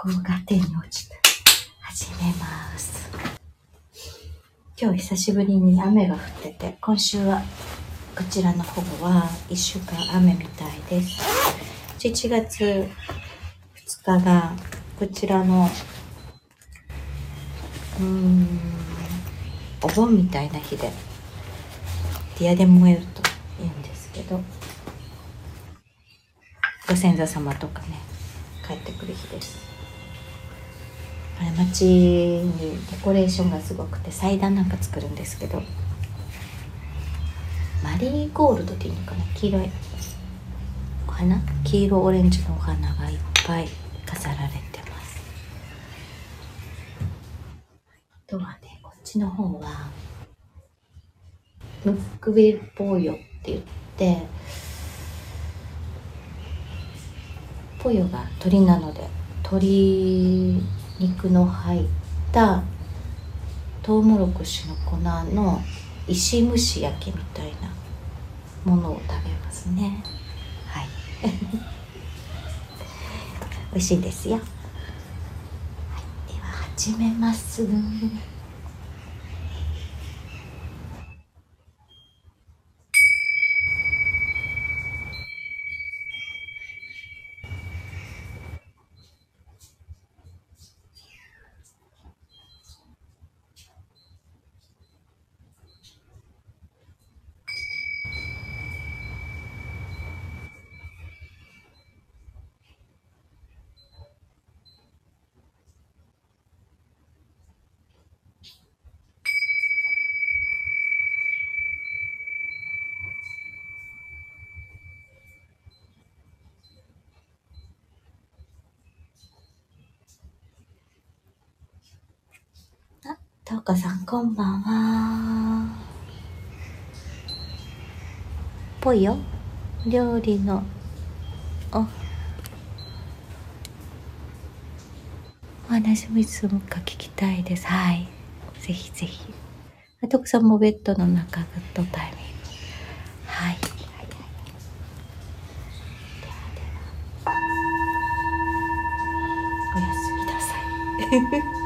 箱が手に落ちた。始めます。今日久しぶりに雨が降ってて、今週はこちらの方は1週間雨みたいです。1月2日がこちらのうーんお盆みたいな日でディアで燃えるといいんですけどご先祖様とかね帰ってくる日ですあれ街にデコレーションがすごくて祭壇なんか作るんですけどマリーゴールドっていうのかな黄色いお花？黄色オレンジのお花がいっぱい飾られてます。あとはねこっちの方はムックビルポーヨって言ってポヨが鳥なので鶏肉の入ったトウモロコシの粉の石蒸し焼きみたいなものを食べますね。はい。美味しいですよ、はい、では始めます。とうこさんこんばんは。ぽいよ。料理の。お。お話もいつもか聞きたいです。はい。ぜひぜひ。とこさんもベッドの中とタイミングはい。ではではおやすみなさい。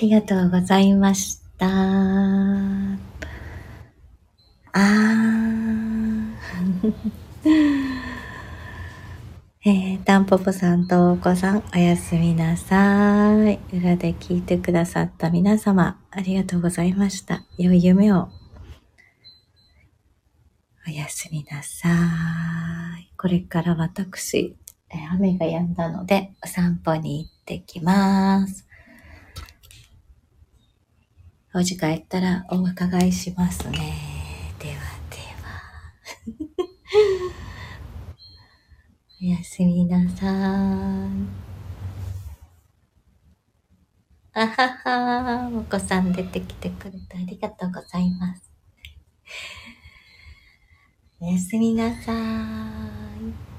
りがとうございました。あー。えー、タンポポさんとお子さん、おやすみなさい。裏で聞いてくださった皆様、ありがとうございました。良い夢を。おやすみなさい。これから私、えー雨が止んだので、お散歩に行ってきます。お時間やったらお伺いしますね。ではでは。おやすみなさーい。あはは、お子さん出てきてくれてありがとうございます。おやすみなさーい。